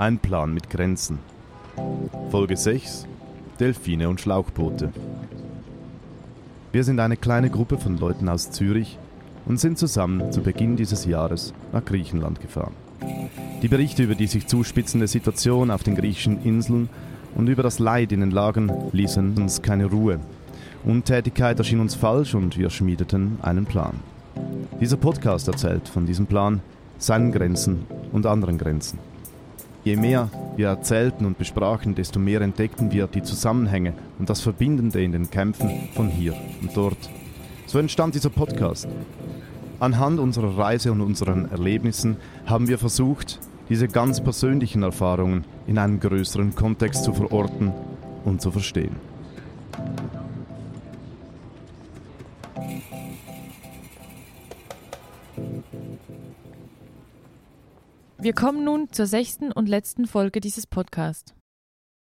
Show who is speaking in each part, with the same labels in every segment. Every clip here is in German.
Speaker 1: Ein Plan mit Grenzen. Folge 6 Delfine und Schlauchboote. Wir sind eine kleine Gruppe von Leuten aus Zürich und sind zusammen zu Beginn dieses Jahres nach Griechenland gefahren. Die Berichte über die sich zuspitzende Situation auf den griechischen Inseln und über das Leid in den Lagern ließen uns keine Ruhe. Untätigkeit erschien uns falsch und wir schmiedeten einen Plan. Dieser Podcast erzählt von diesem Plan, seinen Grenzen und anderen Grenzen. Je mehr wir erzählten und besprachen, desto mehr entdeckten wir die Zusammenhänge und das Verbindende in den Kämpfen von hier und dort. So entstand dieser Podcast. Anhand unserer Reise und unseren Erlebnissen haben wir versucht, diese ganz persönlichen Erfahrungen in einen größeren Kontext zu verorten und zu verstehen.
Speaker 2: Wir kommen nun zur sechsten und letzten Folge dieses Podcasts.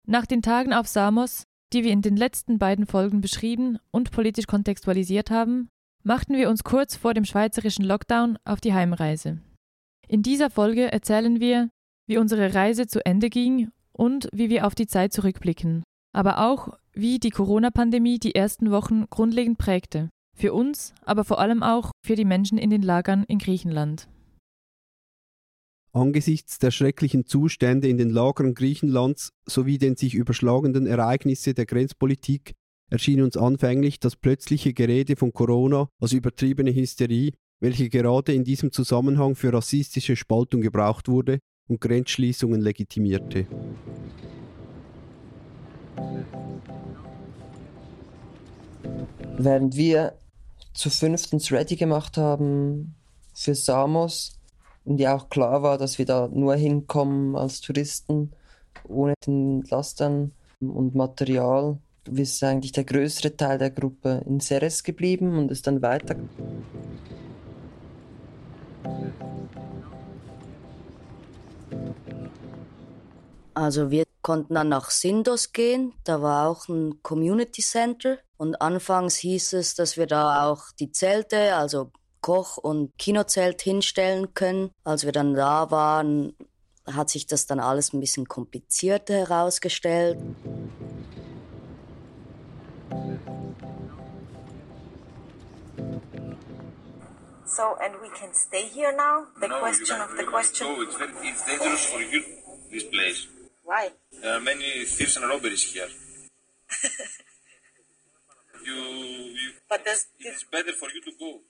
Speaker 2: Nach den Tagen auf Samos, die wir in den letzten beiden Folgen beschrieben und politisch kontextualisiert haben, machten wir uns kurz vor dem schweizerischen Lockdown auf die Heimreise. In dieser Folge erzählen wir, wie unsere Reise zu Ende ging und wie wir auf die Zeit zurückblicken, aber auch, wie die Corona-Pandemie die ersten Wochen grundlegend prägte, für uns, aber vor allem auch für die Menschen in den Lagern in Griechenland.
Speaker 3: Angesichts der schrecklichen Zustände in den Lagern Griechenlands sowie den sich überschlagenden Ereignisse der Grenzpolitik erschien uns anfänglich das plötzliche Gerede von Corona als übertriebene Hysterie, welche gerade in diesem Zusammenhang für rassistische Spaltung gebraucht wurde und Grenzschließungen legitimierte.
Speaker 4: Während wir zu fünftens ready gemacht haben für Samos, und ja auch klar war, dass wir da nur hinkommen als Touristen ohne den Lastern und Material. ist eigentlich der größere Teil der Gruppe in Ceres geblieben und ist dann weiter.
Speaker 5: Also wir konnten dann nach Sindos gehen, da war auch ein Community Center und anfangs hieß es, dass wir da auch die Zelte, also Koch- und Kinozelt hinstellen können. Als wir dann da waren, hat sich das dann alles ein bisschen komplizierter herausgestellt.
Speaker 6: So, and we can stay here now? The
Speaker 7: no,
Speaker 6: question of the question?
Speaker 7: Go. It's, very, it's dangerous for you, this place.
Speaker 6: Why?
Speaker 7: There are many thieves and robberies here. you, you,
Speaker 6: But this,
Speaker 7: it is better for you to go.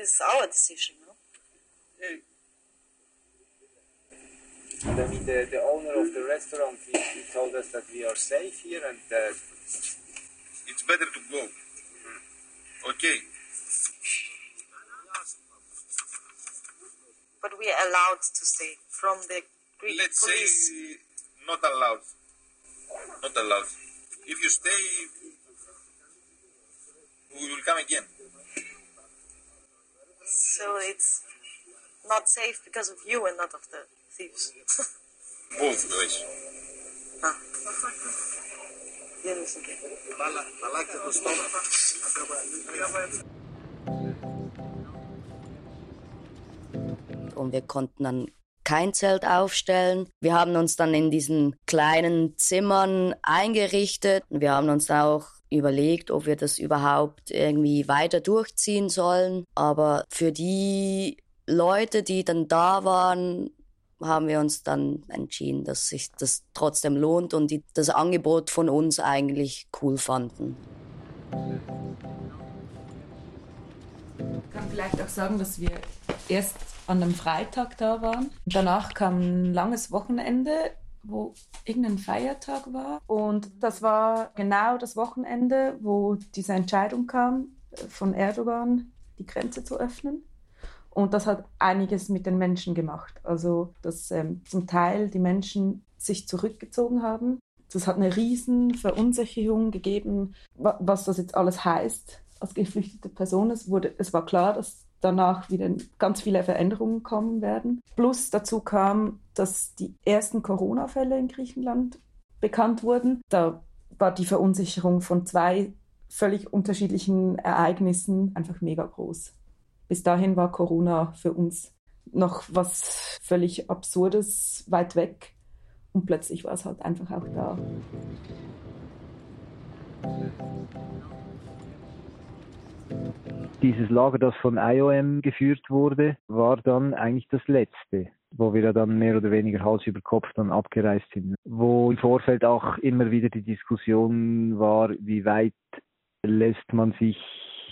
Speaker 6: This is our decision, no?
Speaker 7: Hey,
Speaker 8: And I mean, the, the owner of the restaurant, he, he told us that we are safe here and that
Speaker 7: it's better to go. Okay.
Speaker 6: But we are allowed to stay from the Greek
Speaker 7: Let's
Speaker 6: police.
Speaker 7: say not allowed. Not allowed. If you stay, we will come again.
Speaker 6: So it's not safe because of you and not of the thieves.
Speaker 7: Both ways.
Speaker 6: ah.
Speaker 5: Und wir konnten dann kein Zelt aufstellen. Wir haben uns dann in diesen kleinen Zimmern eingerichtet. Wir haben uns auch überlegt, ob wir das überhaupt irgendwie weiter durchziehen sollen. Aber für die Leute, die dann da waren, haben wir uns dann entschieden, dass sich das trotzdem lohnt und die das Angebot von uns eigentlich cool fanden.
Speaker 2: Ich kann vielleicht auch sagen, dass wir erst an einem Freitag da waren. Danach kam ein langes Wochenende, wo irgendein Feiertag war. Und das war genau das Wochenende, wo diese Entscheidung kam von Erdogan, die Grenze zu öffnen. Und das hat einiges mit den Menschen gemacht. Also, dass ähm, zum Teil die Menschen sich zurückgezogen haben. Das hat eine riesen Verunsicherung gegeben, was das jetzt alles heißt als geflüchtete Person. Es, wurde, es war klar, dass danach wieder ganz viele Veränderungen kommen werden. Plus dazu kam, dass die ersten Corona-Fälle in Griechenland bekannt wurden. Da war die Verunsicherung von zwei völlig unterschiedlichen Ereignissen einfach mega groß. Bis dahin war Corona für uns noch was völlig Absurdes weit weg. Und plötzlich war es halt einfach auch da.
Speaker 9: Dieses Lager, das von IOM geführt wurde, war dann eigentlich das letzte, wo wir dann mehr oder weniger Hals über Kopf dann abgereist sind. Wo im Vorfeld auch immer wieder die Diskussion war, wie weit lässt man sich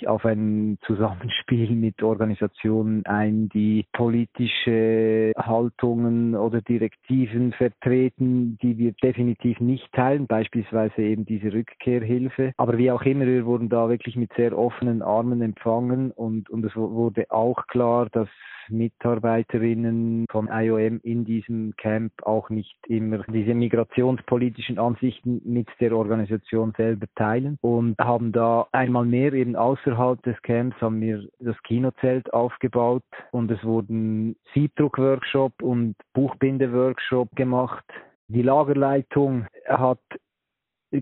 Speaker 9: auf ein Zusammenspiel mit Organisationen ein, die politische Haltungen oder Direktiven vertreten, die wir definitiv nicht teilen, beispielsweise eben diese Rückkehrhilfe. Aber wie auch immer, wir wurden da wirklich mit sehr offenen Armen empfangen und, und es wurde auch klar, dass Mitarbeiterinnen von IOM in diesem Camp auch nicht immer diese migrationspolitischen Ansichten mit der Organisation selber teilen und haben da einmal mehr eben außerhalb des Camps haben wir das Kinozelt aufgebaut und es wurden Siebdruck-Workshop und Buchbinde-Workshop gemacht. Die Lagerleitung hat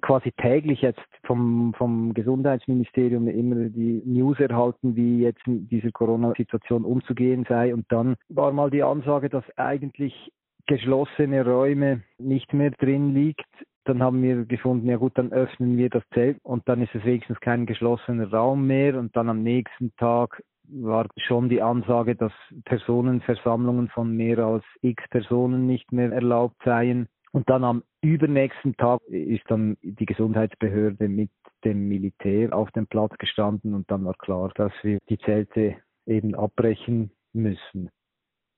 Speaker 9: quasi täglich jetzt vom, vom Gesundheitsministerium immer die News erhalten, wie jetzt in dieser Corona-Situation umzugehen sei. Und dann war mal die Ansage, dass eigentlich geschlossene Räume nicht mehr drin liegt. Dann haben wir gefunden, ja gut, dann öffnen wir das Zelt und dann ist es wenigstens kein geschlossener Raum mehr. Und dann am nächsten Tag war schon die Ansage, dass Personenversammlungen von mehr als x Personen nicht mehr erlaubt seien. Und dann am übernächsten Tag ist dann die Gesundheitsbehörde mit dem Militär auf dem Platz gestanden und dann war klar, dass wir die Zelte eben abbrechen müssen.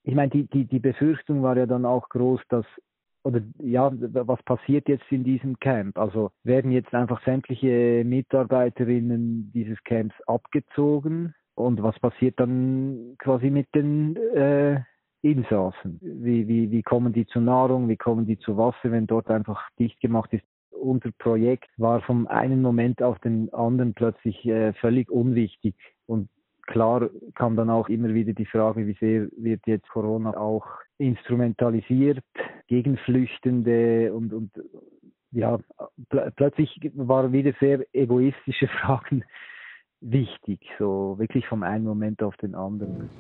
Speaker 9: Ich meine, die, die, die Befürchtung war ja dann auch groß, dass oder ja, was passiert jetzt in diesem Camp? Also werden jetzt einfach sämtliche Mitarbeiterinnen dieses Camps abgezogen und was passiert dann quasi mit den äh, Insassen. Wie, wie, wie kommen die zu Nahrung, wie kommen die zu Wasser, wenn dort einfach dicht gemacht ist? Unser Projekt war vom einen Moment auf den anderen plötzlich äh, völlig unwichtig. Und klar kam dann auch immer wieder die Frage, wie sehr wird jetzt Corona auch instrumentalisiert gegen Flüchtende und, und ja, pl plötzlich waren wieder sehr egoistische Fragen wichtig, so wirklich vom einen Moment auf den anderen.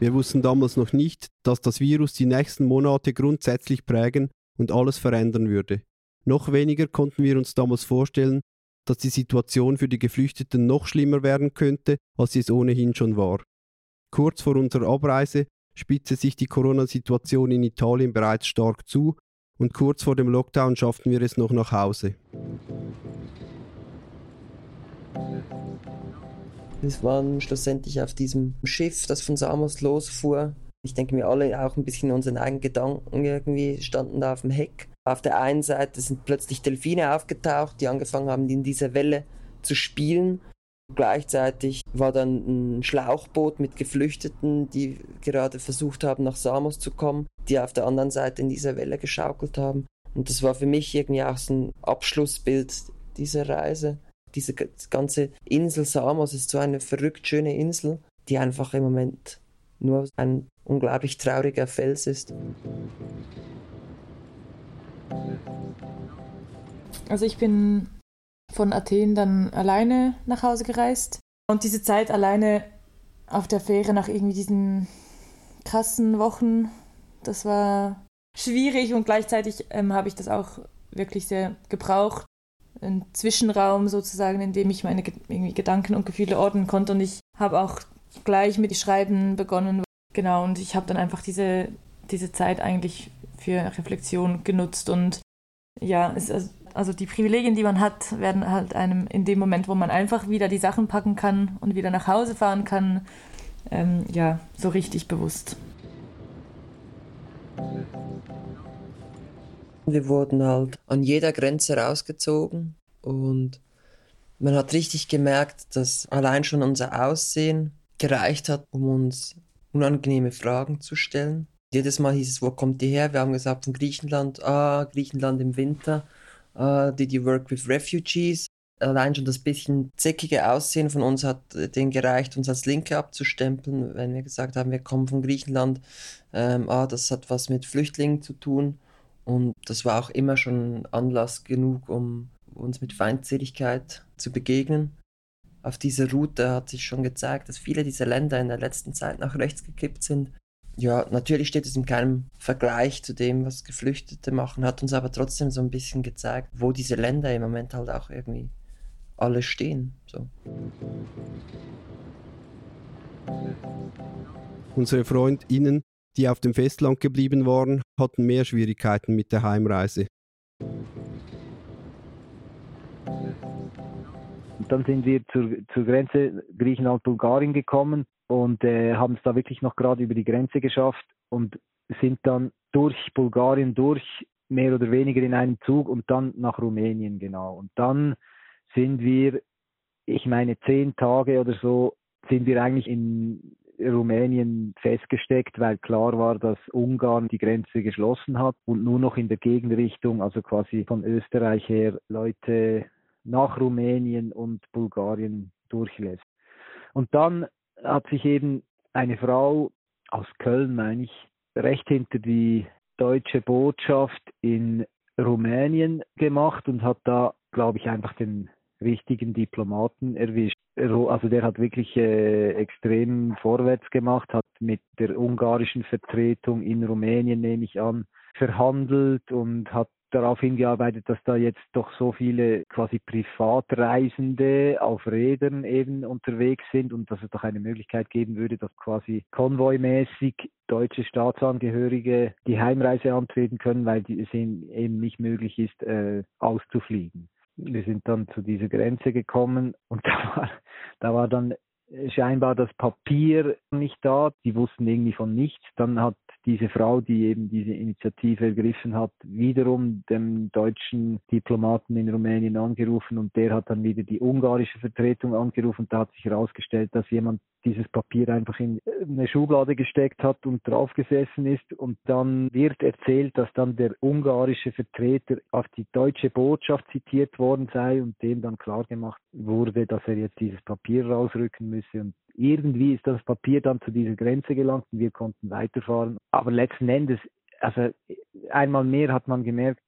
Speaker 3: Wir wussten damals noch nicht, dass das Virus die nächsten Monate grundsätzlich prägen und alles verändern würde. Noch weniger konnten wir uns damals vorstellen, dass die Situation für die Geflüchteten noch schlimmer werden könnte, als sie es ohnehin schon war. Kurz vor unserer Abreise spitzte sich die Corona-Situation in Italien bereits stark zu und kurz vor dem Lockdown schafften wir es noch nach Hause.
Speaker 4: Wir waren schlussendlich auf diesem Schiff, das von Samos losfuhr. Ich denke, wir alle auch ein bisschen unseren eigenen Gedanken irgendwie standen da auf dem Heck. Auf der einen Seite sind plötzlich Delfine aufgetaucht, die angefangen haben, in dieser Welle zu spielen. Gleichzeitig war dann ein Schlauchboot mit Geflüchteten, die gerade versucht haben, nach Samos zu kommen, die auf der anderen Seite in dieser Welle geschaukelt haben. Und das war für mich irgendwie auch so ein Abschlussbild dieser Reise. Diese ganze Insel Samos ist so eine verrückt schöne Insel, die einfach im Moment nur ein unglaublich trauriger Fels ist.
Speaker 2: Also ich bin von Athen dann alleine nach Hause gereist und diese Zeit alleine auf der Fähre nach irgendwie diesen krassen Wochen, das war schwierig und gleichzeitig ähm, habe ich das auch wirklich sehr gebraucht, ein Zwischenraum sozusagen, in dem ich meine Gedanken und Gefühle ordnen konnte. Und ich habe auch gleich mit Schreiben begonnen. Genau, und ich habe dann einfach diese, diese Zeit eigentlich für Reflexion genutzt. Und ja, es, also die Privilegien, die man hat, werden halt einem in dem Moment, wo man einfach wieder die Sachen packen kann und wieder nach Hause fahren kann, ähm, ja, so richtig bewusst.
Speaker 4: Wir wurden halt an jeder Grenze rausgezogen und man hat richtig gemerkt, dass allein schon unser Aussehen gereicht hat, um uns unangenehme Fragen zu stellen. Jedes Mal hieß es, wo kommt ihr her? Wir haben gesagt, von Griechenland. Ah, Griechenland im Winter. Ah, did you work with refugees? Allein schon das bisschen zickige Aussehen von uns hat den gereicht, uns als Linke abzustempeln, wenn wir gesagt haben, wir kommen von Griechenland. Ähm, ah, das hat was mit Flüchtlingen zu tun. Und das war auch immer schon Anlass genug, um uns mit Feindseligkeit zu begegnen. auf dieser Route hat sich schon gezeigt, dass viele dieser Länder in der letzten Zeit nach rechts gekippt sind. Ja, natürlich steht es in keinem Vergleich zu dem, was Geflüchtete machen, hat uns aber trotzdem so ein bisschen gezeigt, wo diese Länder im Moment halt auch irgendwie alle stehen. So.
Speaker 3: Unsere FreundInnen, die auf dem Festland geblieben waren, hatten mehr Schwierigkeiten mit der Heimreise.
Speaker 9: Und dann sind wir zur, zur Grenze Griechenland-Bulgarien gekommen und äh, haben es da wirklich noch gerade über die Grenze geschafft und sind dann durch Bulgarien durch, mehr oder weniger in einem Zug und dann nach Rumänien genau. Und dann sind wir, ich meine, zehn Tage oder so, sind wir eigentlich in Rumänien festgesteckt, weil klar war, dass Ungarn die Grenze geschlossen hat und nur noch in der Gegenrichtung, also quasi von Österreich her, Leute nach Rumänien und Bulgarien durchlässt. Und dann hat sich eben eine Frau aus Köln, meine ich, recht hinter die deutsche Botschaft in Rumänien gemacht und hat da, glaube ich, einfach den richtigen Diplomaten erwischt. Also der hat wirklich äh, extrem vorwärts gemacht, hat mit der ungarischen Vertretung in Rumänien, nehme ich an, verhandelt und hat darauf hingearbeitet, dass da jetzt doch so viele quasi Privatreisende auf Rädern eben unterwegs sind und dass es doch eine Möglichkeit geben würde, dass quasi konvoimäßig deutsche Staatsangehörige die Heimreise antreten können, weil es eben nicht möglich ist, äh, auszufliegen. Wir sind dann zu dieser Grenze gekommen und da war, da war dann scheinbar das Papier nicht da. Die wussten irgendwie von nichts. Dann hat diese Frau, die eben diese Initiative ergriffen hat, wiederum dem deutschen Diplomaten in Rumänien angerufen und der hat dann wieder die ungarische Vertretung angerufen da hat sich herausgestellt, dass jemand dieses Papier einfach in eine Schublade gesteckt hat und draufgesessen ist und dann wird erzählt, dass dann der ungarische Vertreter auf die deutsche Botschaft zitiert worden sei und dem dann klar gemacht wurde, dass er jetzt dieses Papier rausrücken müsse und irgendwie ist das Papier dann zu dieser Grenze gelangt und wir konnten weiterfahren. Aber letzten Endes, also einmal mehr hat man gemerkt,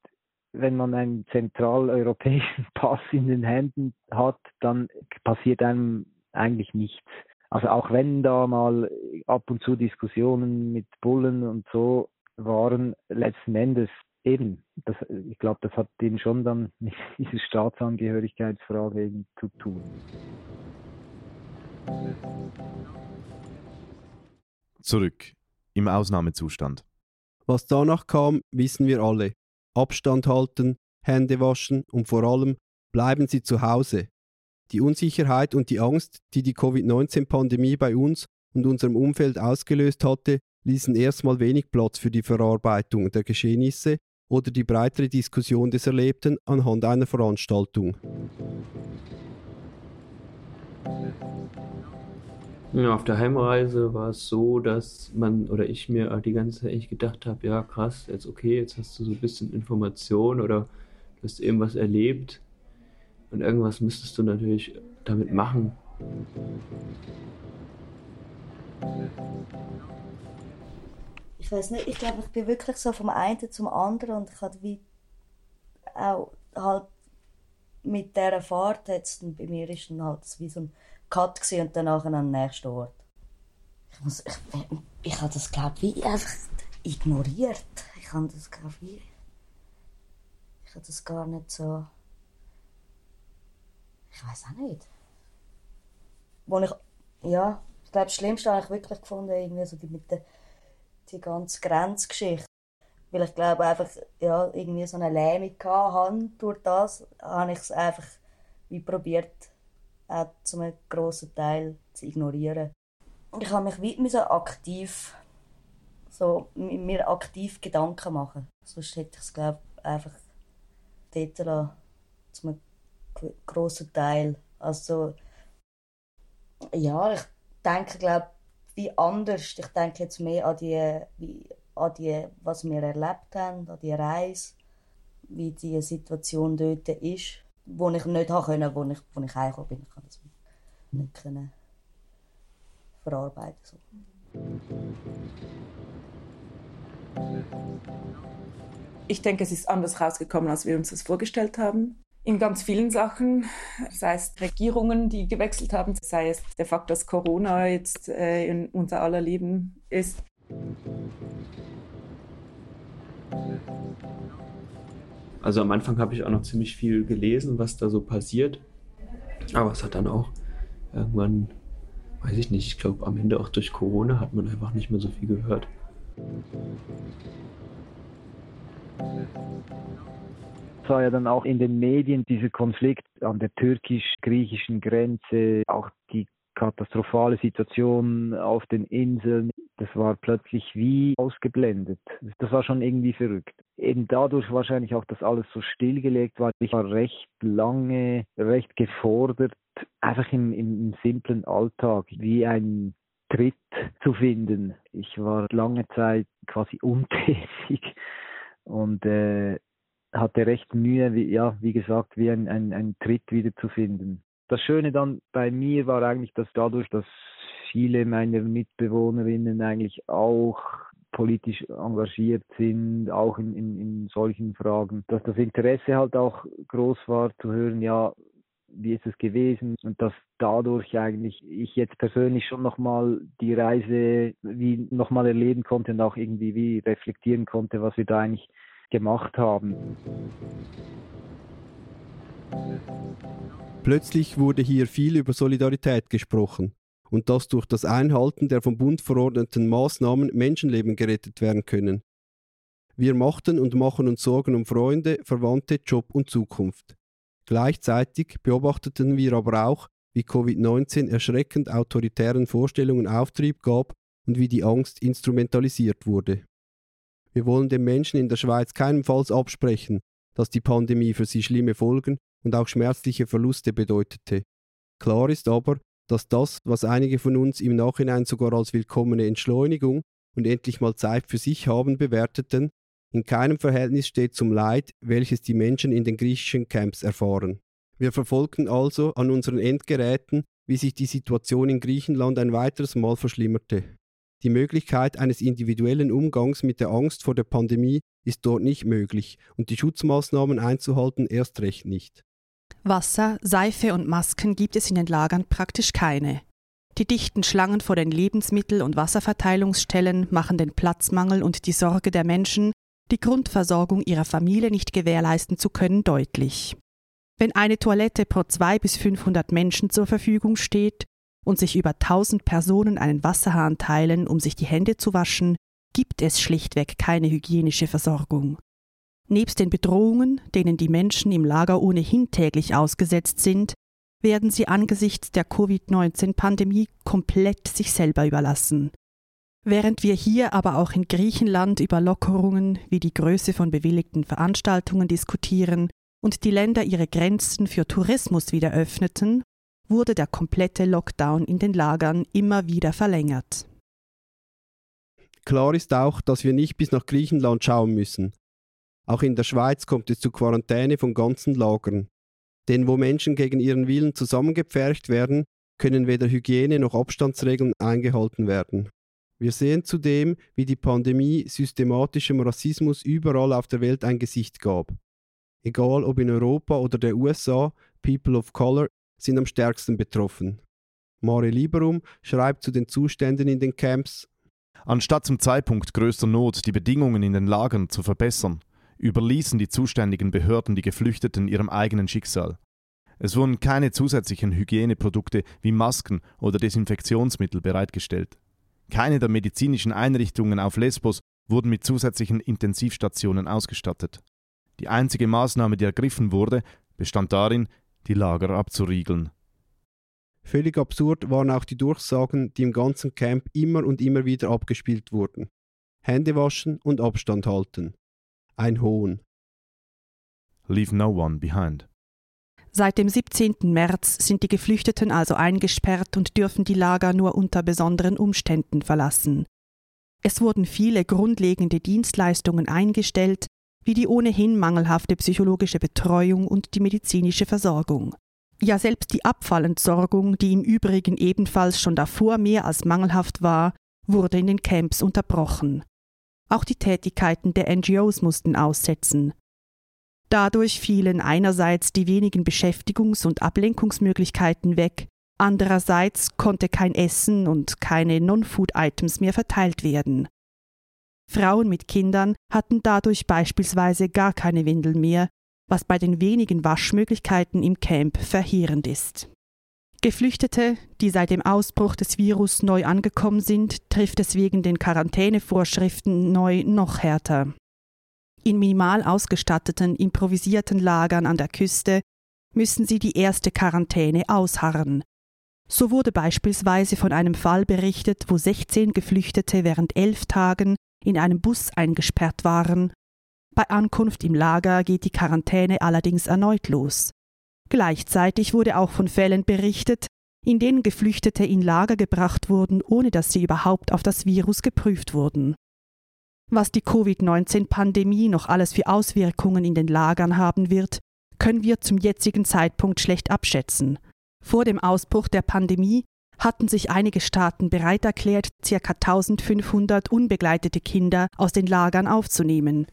Speaker 9: wenn man einen zentraleuropäischen Pass in den Händen hat, dann passiert einem eigentlich nichts. Also auch wenn da mal ab und zu Diskussionen mit Bullen und so waren, letzten Endes eben, das, ich glaube, das hat eben schon dann mit dieser Staatsangehörigkeitsfrage eben zu tun.
Speaker 1: Zurück im Ausnahmezustand.
Speaker 3: Was danach kam, wissen wir alle. Abstand halten, Hände waschen und vor allem bleiben Sie zu Hause. Die Unsicherheit und die Angst, die die Covid-19-Pandemie bei uns und unserem Umfeld ausgelöst hatte, ließen erstmal wenig Platz für die Verarbeitung der Geschehnisse oder die breitere Diskussion des Erlebten anhand einer Veranstaltung.
Speaker 10: Ja, auf der Heimreise war es so, dass man oder ich mir die ganze Zeit gedacht habe, ja krass, jetzt okay, jetzt hast du so ein bisschen Information oder du hast irgendwas erlebt und irgendwas müsstest du natürlich damit machen.
Speaker 11: Ich weiß nicht, ich glaube, ich bin wirklich so vom einen zum anderen und ich hatte wie auch halt mit dieser Fahrt jetzt bei mir ist dann halt wie so ein Cut und danach an den nächsten Ort. Ich, muss, ich, ich habe das, glaube ich, einfach ignoriert. Ich habe das, glaube ich, ich habe das gar nicht so... Ich weiß auch nicht. Wo ich, ja, ich glaube, das Schlimmste habe ich wirklich gefunden, irgendwie so die, mit der die ganze Grenzgeschichte. Weil ich glaube einfach, ja, irgendwie so eine Lähmung hatte durch das, habe ich es einfach wie probiert, auch zu einem grossen Teil zu ignorieren. Ich habe mich so aktiv, so, mir aktiv Gedanken machen. Sonst hätte ich es, glaube einfach dort lassen, zu einem grossen Teil. Also, ja, ich denke, glaube wie anders. Ich denke jetzt mehr an die, wie, an die, was wir erlebt haben, an die Reise, wie die Situation dort ist wo ich nicht haben können, wo ich, wo ich heimgekommen bin. Ich konnte das nicht können verarbeiten. So.
Speaker 2: Ich denke, es ist anders rausgekommen, als wir uns das vorgestellt haben. In ganz vielen Sachen, sei es Regierungen, die gewechselt haben, sei es der Fakt, dass Corona jetzt äh, in unser aller Leben ist.
Speaker 10: Also am Anfang habe ich auch noch ziemlich viel gelesen, was da so passiert. Aber es hat dann auch irgendwann, weiß ich nicht, ich glaube am Ende auch durch Corona hat man einfach nicht mehr so viel gehört.
Speaker 9: War ja dann auch in den Medien dieser Konflikt an der türkisch-griechischen Grenze, auch die katastrophale Situation auf den Inseln, das war plötzlich wie ausgeblendet. Das war schon irgendwie verrückt. Eben dadurch wahrscheinlich auch, dass alles so stillgelegt war. Ich war recht lange, recht gefordert, einfach im, im simplen Alltag, wie ein Tritt zu finden. Ich war lange Zeit quasi untätig und äh, hatte recht Mühe, wie, ja, wie gesagt, wie ein, ein, ein Tritt wieder zu finden. Das Schöne dann bei mir war eigentlich, dass dadurch, dass viele meiner Mitbewohnerinnen eigentlich auch politisch engagiert sind, auch in, in, in solchen Fragen, dass das Interesse halt auch groß war zu hören, ja, wie ist es gewesen und dass dadurch eigentlich ich jetzt persönlich schon nochmal die Reise wie nochmal erleben konnte und auch irgendwie wie reflektieren konnte, was wir da eigentlich gemacht haben.
Speaker 3: Plötzlich wurde hier viel über Solidarität gesprochen und dass durch das Einhalten der vom Bund verordneten Maßnahmen Menschenleben gerettet werden können. Wir machten und machen uns Sorgen um Freunde, Verwandte, Job und Zukunft. Gleichzeitig beobachteten wir aber auch, wie Covid-19 erschreckend autoritären Vorstellungen Auftrieb gab und wie die Angst instrumentalisiert wurde. Wir wollen den Menschen in der Schweiz keinesfalls absprechen, dass die Pandemie für sie schlimme Folgen und auch schmerzliche Verluste bedeutete. Klar ist aber, dass das, was einige von uns im Nachhinein sogar als willkommene Entschleunigung und endlich mal Zeit für sich haben bewerteten, in keinem Verhältnis steht zum Leid, welches die Menschen in den griechischen Camps erfahren. Wir verfolgten also an unseren Endgeräten, wie sich die Situation in Griechenland ein weiteres Mal verschlimmerte. Die Möglichkeit eines individuellen Umgangs mit der Angst vor der Pandemie ist dort nicht möglich und die Schutzmaßnahmen einzuhalten erst recht nicht.
Speaker 12: Wasser, Seife und Masken gibt es in den Lagern praktisch keine. Die dichten Schlangen vor den Lebensmittel- und Wasserverteilungsstellen machen den Platzmangel und die Sorge der Menschen, die Grundversorgung ihrer Familie nicht gewährleisten zu können, deutlich. Wenn eine Toilette pro zwei bis 500 Menschen zur Verfügung steht und sich über 1000 Personen einen Wasserhahn teilen, um sich die Hände zu waschen, gibt es schlichtweg keine hygienische Versorgung. Nebst den Bedrohungen, denen die Menschen im Lager ohnehin täglich ausgesetzt sind, werden sie angesichts der Covid-19-Pandemie komplett sich selber überlassen. Während wir hier aber auch in Griechenland über Lockerungen wie die Größe von bewilligten Veranstaltungen diskutieren und die Länder ihre Grenzen für Tourismus wieder öffneten, wurde der komplette Lockdown in den Lagern immer wieder verlängert.
Speaker 3: Klar ist auch, dass wir nicht bis nach Griechenland schauen müssen. Auch in der Schweiz kommt es zu Quarantäne von ganzen Lagern. Denn wo Menschen gegen ihren Willen zusammengepfercht werden, können weder Hygiene noch Abstandsregeln eingehalten werden. Wir sehen zudem, wie die Pandemie systematischem Rassismus überall auf der Welt ein Gesicht gab. Egal ob in Europa oder der USA, People of Color sind am stärksten betroffen. Mare Liberum schreibt zu den Zuständen in den Camps
Speaker 1: Anstatt zum Zeitpunkt größter Not die Bedingungen in den Lagern zu verbessern, überließen die zuständigen Behörden die Geflüchteten ihrem eigenen Schicksal. Es wurden keine zusätzlichen Hygieneprodukte wie Masken oder Desinfektionsmittel bereitgestellt. Keine der medizinischen Einrichtungen auf Lesbos wurden mit zusätzlichen Intensivstationen ausgestattet. Die einzige Maßnahme, die ergriffen wurde, bestand darin, die Lager abzuriegeln.
Speaker 3: Völlig absurd waren auch die Durchsagen, die im ganzen Camp immer und immer wieder abgespielt wurden. Hände waschen und Abstand halten ein Hohn.
Speaker 1: Leave no one behind.
Speaker 12: Seit dem 17. März sind die Geflüchteten also eingesperrt und dürfen die Lager nur unter besonderen Umständen verlassen. Es wurden viele grundlegende Dienstleistungen eingestellt, wie die ohnehin mangelhafte psychologische Betreuung und die medizinische Versorgung. Ja, selbst die Abfallentsorgung, die im Übrigen ebenfalls schon davor mehr als mangelhaft war, wurde in den Camps unterbrochen. Auch die Tätigkeiten der NGOs mussten aussetzen. Dadurch fielen einerseits die wenigen Beschäftigungs- und Ablenkungsmöglichkeiten weg, andererseits konnte kein Essen und keine Non-Food-Items mehr verteilt werden. Frauen mit Kindern hatten dadurch beispielsweise gar keine Windeln mehr, was bei den wenigen Waschmöglichkeiten im Camp verheerend ist. Geflüchtete, die seit dem Ausbruch des Virus neu angekommen sind, trifft es wegen den Quarantänevorschriften neu noch härter. In minimal ausgestatteten, improvisierten Lagern an der Küste müssen sie die erste Quarantäne ausharren. So wurde beispielsweise von einem Fall berichtet, wo 16 Geflüchtete während elf Tagen in einem Bus eingesperrt waren. Bei Ankunft im Lager geht die Quarantäne allerdings erneut los. Gleichzeitig wurde auch von Fällen berichtet, in denen Geflüchtete in Lager gebracht wurden, ohne dass sie überhaupt auf das Virus geprüft wurden. Was die Covid-19-Pandemie noch alles für Auswirkungen in den Lagern haben wird, können wir zum jetzigen Zeitpunkt schlecht abschätzen. Vor dem Ausbruch der Pandemie hatten sich einige Staaten bereit erklärt, ca. 1500 unbegleitete Kinder aus den Lagern aufzunehmen.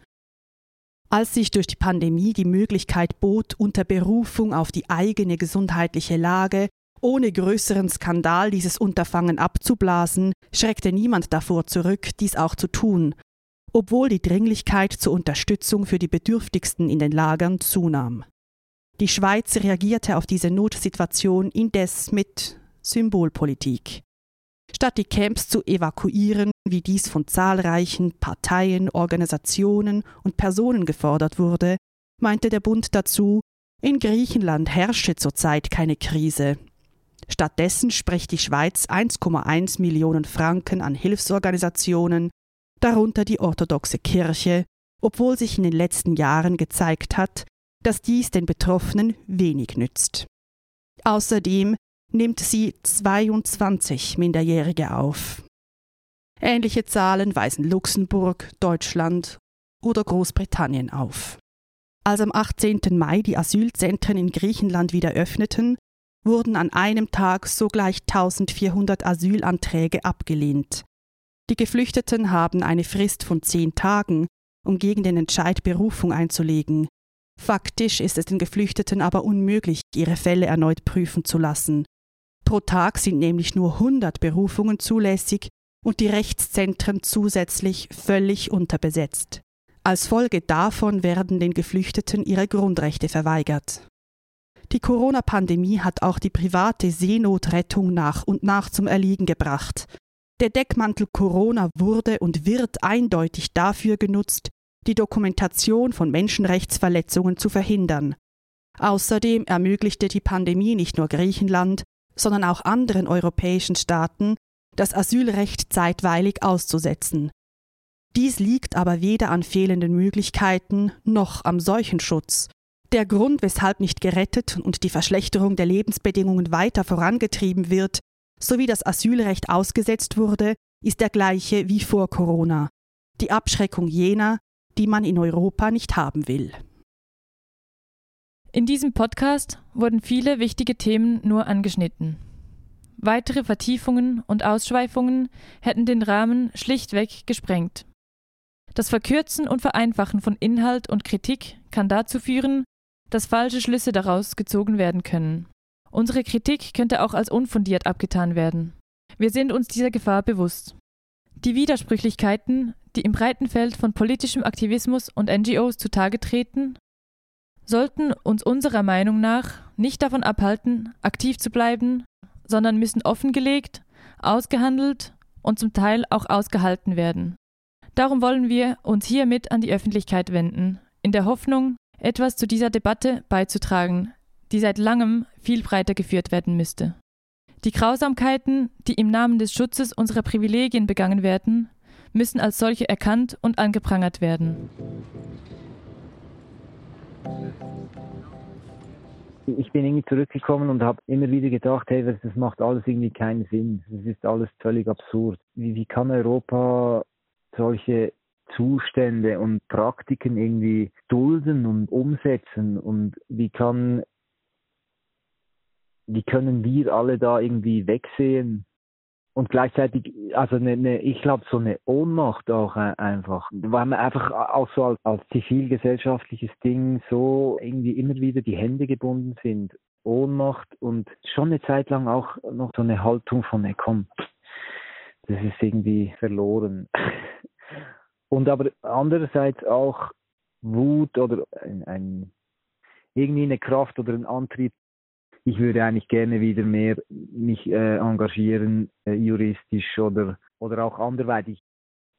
Speaker 12: Als sich durch die Pandemie die Möglichkeit bot, unter Berufung auf die eigene gesundheitliche Lage ohne größeren Skandal dieses Unterfangen abzublasen, schreckte niemand davor zurück, dies auch zu tun, obwohl die Dringlichkeit zur Unterstützung für die Bedürftigsten in den Lagern zunahm. Die Schweiz reagierte auf diese Notsituation indes mit Symbolpolitik. Statt die Camps zu evakuieren, wie dies von zahlreichen Parteien, Organisationen und Personen gefordert wurde, meinte der Bund dazu, in Griechenland herrsche zurzeit keine Krise. Stattdessen spricht die Schweiz 1,1 Millionen Franken an Hilfsorganisationen, darunter die orthodoxe Kirche, obwohl sich in den letzten Jahren gezeigt hat, dass dies den Betroffenen wenig nützt. Außerdem nimmt sie 22 Minderjährige auf. Ähnliche Zahlen weisen Luxemburg, Deutschland oder Großbritannien auf. Als am 18. Mai die Asylzentren in Griechenland wieder öffneten, wurden an einem Tag sogleich 1400 Asylanträge abgelehnt. Die Geflüchteten haben eine Frist von zehn Tagen, um gegen den Entscheid Berufung einzulegen. Faktisch ist es den Geflüchteten aber unmöglich, ihre Fälle erneut prüfen zu lassen. Pro Tag sind nämlich nur 100 Berufungen zulässig und die Rechtszentren zusätzlich völlig unterbesetzt. Als Folge davon werden den Geflüchteten ihre Grundrechte verweigert. Die Corona-Pandemie hat auch die private Seenotrettung nach und nach zum Erliegen gebracht. Der Deckmantel Corona wurde und wird eindeutig dafür genutzt, die Dokumentation von Menschenrechtsverletzungen zu verhindern. Außerdem ermöglichte die Pandemie nicht nur Griechenland, sondern auch anderen europäischen Staaten, das Asylrecht zeitweilig auszusetzen. Dies liegt aber weder an fehlenden Möglichkeiten noch am Seuchenschutz. Der Grund, weshalb nicht gerettet und die Verschlechterung der Lebensbedingungen weiter vorangetrieben wird, sowie das Asylrecht ausgesetzt wurde, ist der gleiche wie vor Corona. Die Abschreckung jener, die man in Europa nicht haben will.
Speaker 13: In diesem Podcast wurden viele wichtige Themen nur angeschnitten. Weitere Vertiefungen und Ausschweifungen hätten den Rahmen schlichtweg gesprengt. Das Verkürzen und Vereinfachen von Inhalt und Kritik kann dazu führen, dass falsche Schlüsse daraus gezogen werden können. Unsere Kritik könnte auch als unfundiert abgetan werden. Wir sind uns dieser Gefahr bewusst. Die Widersprüchlichkeiten, die im breiten Feld von politischem Aktivismus und NGOs zutage treten, sollten uns unserer Meinung nach nicht davon abhalten, aktiv zu bleiben, sondern müssen offengelegt, ausgehandelt und zum Teil auch ausgehalten werden. Darum wollen wir uns hiermit an die Öffentlichkeit wenden, in der Hoffnung, etwas zu dieser Debatte beizutragen, die seit langem viel breiter geführt werden müsste. Die Grausamkeiten, die im Namen des Schutzes unserer Privilegien begangen werden, müssen als solche erkannt und angeprangert werden.
Speaker 9: Ich bin irgendwie zurückgekommen und habe immer wieder gedacht, hey, das macht alles irgendwie keinen Sinn. Das ist alles völlig absurd. Wie, wie kann Europa solche Zustände und Praktiken irgendwie dulden und umsetzen und wie kann wie können wir alle da irgendwie wegsehen und gleichzeitig, also eine, eine ich glaube, so eine Ohnmacht auch äh, einfach, weil man einfach auch so als, als zivilgesellschaftliches Ding so irgendwie immer wieder die Hände gebunden sind. Ohnmacht und schon eine Zeit lang auch noch so eine Haltung von, ey, komm, das ist irgendwie verloren. Und aber andererseits auch Wut oder ein, ein irgendwie eine Kraft oder ein Antrieb, ich würde eigentlich gerne wieder mehr mich äh, engagieren, äh, juristisch oder, oder auch anderweitig.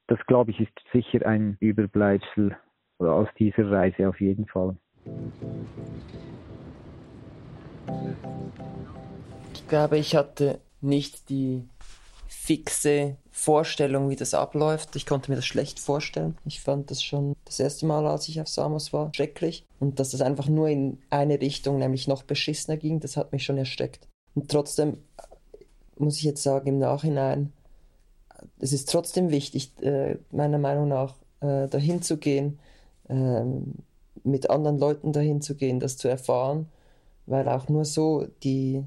Speaker 9: Das, glaube ich, ist sicher ein Überbleibsel aus dieser Reise auf jeden Fall.
Speaker 4: Ich glaube, ich hatte nicht die fixe Vorstellung, wie das abläuft. Ich konnte mir das schlecht vorstellen. Ich fand das schon das erste Mal, als ich auf Samos war, schrecklich. Und dass das einfach nur in eine Richtung, nämlich noch beschissener ging, das hat mich schon erschreckt. Und trotzdem muss ich jetzt sagen, im Nachhinein, es ist trotzdem wichtig, äh, meiner Meinung nach, äh, dahin zu gehen, ähm, mit anderen Leuten dahin zu gehen, das zu erfahren, weil auch nur so die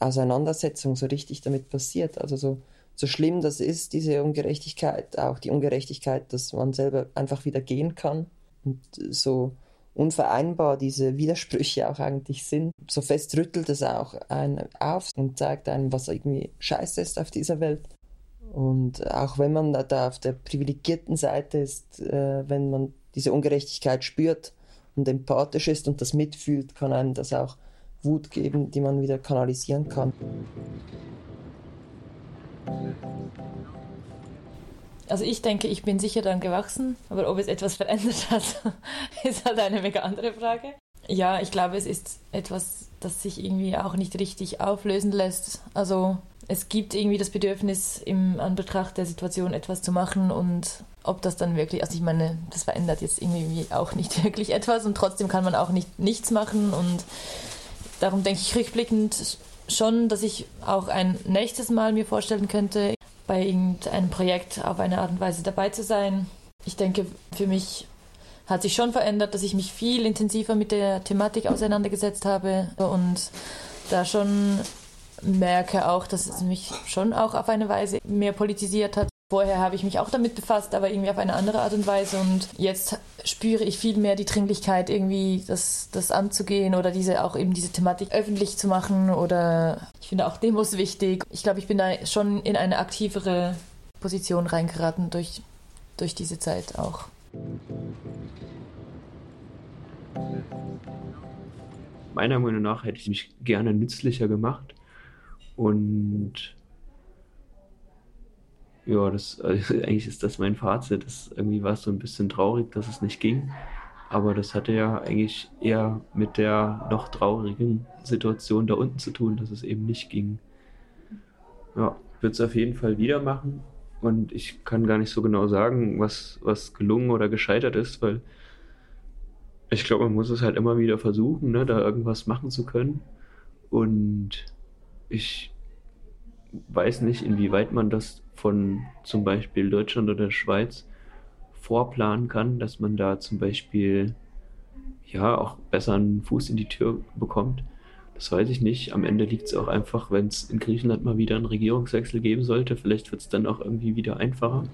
Speaker 4: Auseinandersetzung so richtig damit passiert. Also so so schlimm das ist, diese Ungerechtigkeit, auch die Ungerechtigkeit, dass man selber einfach wieder gehen kann und so unvereinbar diese Widersprüche auch eigentlich sind. So fest rüttelt es auch einen auf und zeigt einem, was irgendwie scheiße ist auf dieser Welt. Und auch wenn man da auf der privilegierten Seite ist, äh, wenn man diese Ungerechtigkeit spürt und empathisch ist und das mitfühlt, kann einem das auch Wut geben, die man wieder kanalisieren kann.
Speaker 13: Also ich denke, ich bin sicher dann gewachsen, aber ob es etwas verändert hat, ist halt eine mega andere Frage. Ja, ich glaube, es ist etwas, das sich irgendwie auch nicht richtig auflösen lässt. Also es gibt irgendwie das Bedürfnis, im Anbetracht der Situation etwas zu machen und ob das dann wirklich, also ich meine, das verändert jetzt irgendwie auch nicht wirklich etwas und trotzdem kann man auch nicht nichts machen und darum denke ich rückblickend schon, dass ich auch ein nächstes Mal mir vorstellen könnte, bei irgendeinem Projekt auf eine Art und Weise dabei zu sein. Ich denke, für mich hat sich schon verändert, dass ich mich viel intensiver mit der Thematik auseinandergesetzt habe und da schon merke auch, dass es mich schon auch auf eine Weise mehr politisiert hat. Vorher habe ich mich auch damit befasst, aber irgendwie auf eine andere Art und Weise. Und jetzt spüre ich viel mehr die Dringlichkeit, irgendwie das, das anzugehen oder diese auch eben diese Thematik öffentlich zu machen. Oder ich finde auch Demos wichtig. Ich glaube, ich bin da schon in eine aktivere Position reingeraten durch, durch diese Zeit auch.
Speaker 10: Meiner Meinung nach hätte ich mich gerne nützlicher gemacht und ja, das, eigentlich ist das mein Fazit. Das, irgendwie war es so ein bisschen traurig, dass es nicht ging. Aber das hatte ja eigentlich eher mit der noch traurigen Situation da unten zu tun, dass es eben nicht ging. Ja, ich würde es auf jeden Fall wieder machen. Und ich kann gar nicht so genau sagen, was, was gelungen oder gescheitert ist, weil ich glaube, man muss es halt immer wieder versuchen, ne, da irgendwas machen zu können. Und ich weiß nicht, inwieweit man das von zum Beispiel Deutschland oder Schweiz vorplanen kann, dass man da zum Beispiel ja auch besser einen Fuß in die Tür bekommt. Das weiß ich nicht. Am Ende liegt es auch einfach, wenn es in Griechenland mal wieder einen Regierungswechsel geben sollte. Vielleicht wird es dann auch irgendwie wieder einfacher.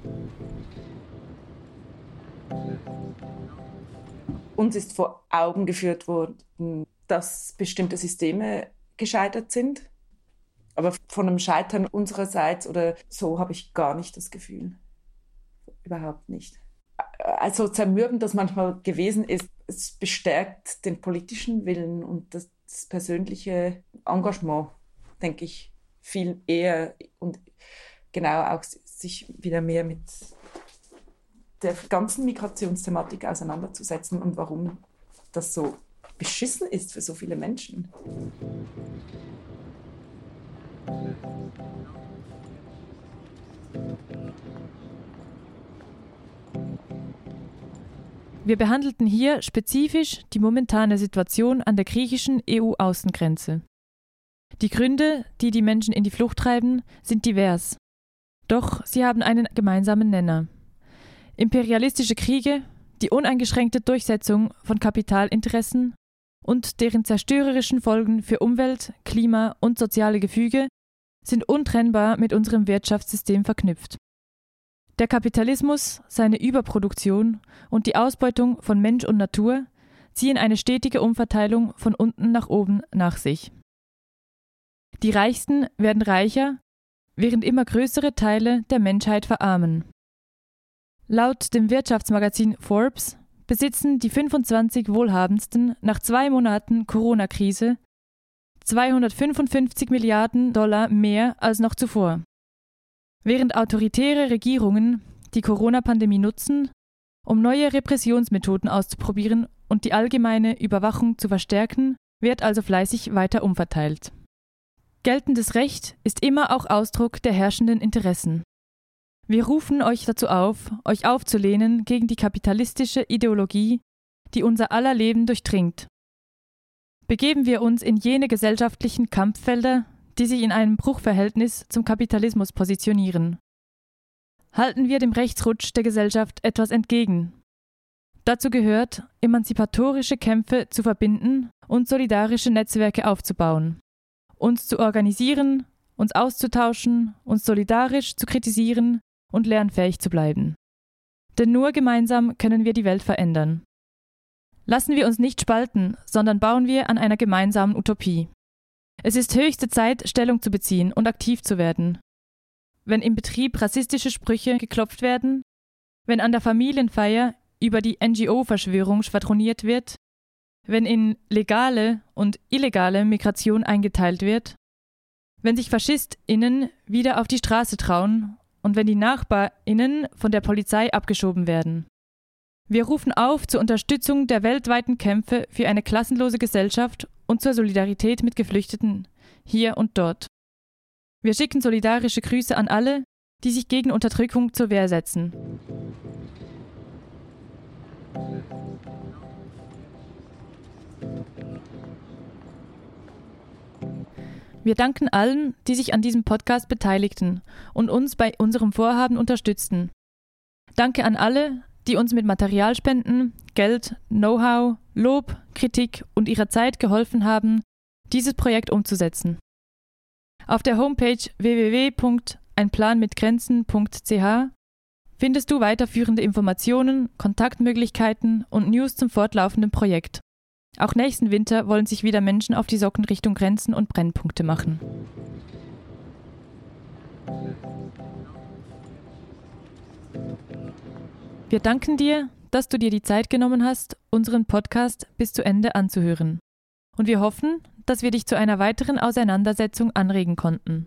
Speaker 2: Uns ist vor Augen geführt worden, dass bestimmte Systeme gescheitert sind aber von einem Scheitern unsererseits oder so habe ich gar nicht das Gefühl. Überhaupt nicht. Also zermürbend das manchmal gewesen ist, es bestärkt den politischen Willen und das, das persönliche Engagement, denke ich, viel eher und genau auch sich wieder mehr mit der ganzen Migrationsthematik auseinanderzusetzen und warum das so beschissen ist für so viele Menschen.
Speaker 13: Wir behandelten hier spezifisch die momentane Situation an der griechischen EU-Außengrenze. Die Gründe, die die Menschen in die Flucht treiben, sind divers. Doch sie haben einen gemeinsamen Nenner. Imperialistische Kriege, die uneingeschränkte Durchsetzung von Kapitalinteressen und deren zerstörerischen Folgen für Umwelt, Klima und soziale Gefüge sind untrennbar mit unserem Wirtschaftssystem verknüpft. Der Kapitalismus, seine Überproduktion und die Ausbeutung von Mensch und Natur ziehen eine stetige Umverteilung von unten nach oben nach sich. Die Reichsten werden reicher, während immer größere Teile der Menschheit verarmen. Laut dem Wirtschaftsmagazin Forbes besitzen die 25 Wohlhabendsten nach zwei Monaten Corona-Krise 255 Milliarden Dollar mehr als noch zuvor. Während autoritäre Regierungen die Corona-Pandemie nutzen, um neue Repressionsmethoden auszuprobieren und die allgemeine Überwachung zu verstärken, wird also fleißig weiter umverteilt. Geltendes Recht ist immer auch Ausdruck der herrschenden Interessen. Wir rufen euch dazu auf, euch aufzulehnen gegen die kapitalistische Ideologie, die unser aller Leben durchdringt. Begeben wir uns in jene gesellschaftlichen Kampffelder, die sich in einem Bruchverhältnis zum Kapitalismus positionieren. Halten wir dem Rechtsrutsch der Gesellschaft etwas entgegen. Dazu gehört, emanzipatorische Kämpfe zu verbinden und solidarische Netzwerke aufzubauen uns zu organisieren, uns auszutauschen, uns solidarisch zu kritisieren und lernfähig zu bleiben. Denn nur gemeinsam können wir die Welt verändern. Lassen wir uns nicht spalten, sondern bauen wir an einer gemeinsamen Utopie. Es ist höchste Zeit, Stellung zu beziehen und aktiv zu werden. Wenn im Betrieb rassistische Sprüche geklopft werden, wenn an der Familienfeier über die NGO-Verschwörung schwadroniert wird, wenn in legale und illegale Migration eingeteilt wird, wenn sich FaschistInnen wieder auf die Straße trauen und wenn die NachbarInnen von der Polizei abgeschoben werden. Wir rufen auf zur Unterstützung der weltweiten Kämpfe für eine klassenlose Gesellschaft und zur Solidarität mit Geflüchteten hier und dort. Wir schicken solidarische Grüße an alle, die sich gegen Unterdrückung zur Wehr setzen. Wir danken allen, die sich an diesem Podcast beteiligten und uns bei unserem Vorhaben unterstützten. Danke an alle, die uns mit Materialspenden, Geld, Know-how, Lob, Kritik und ihrer Zeit geholfen haben, dieses Projekt umzusetzen. Auf der Homepage www.einplanmitgrenzen.ch findest du weiterführende Informationen, Kontaktmöglichkeiten und News zum fortlaufenden Projekt. Auch nächsten Winter wollen sich wieder Menschen auf die Socken Richtung Grenzen und Brennpunkte machen. Wir danken dir, dass du dir die Zeit genommen hast, unseren Podcast bis zu Ende anzuhören. Und wir hoffen, dass wir dich zu einer weiteren Auseinandersetzung anregen konnten.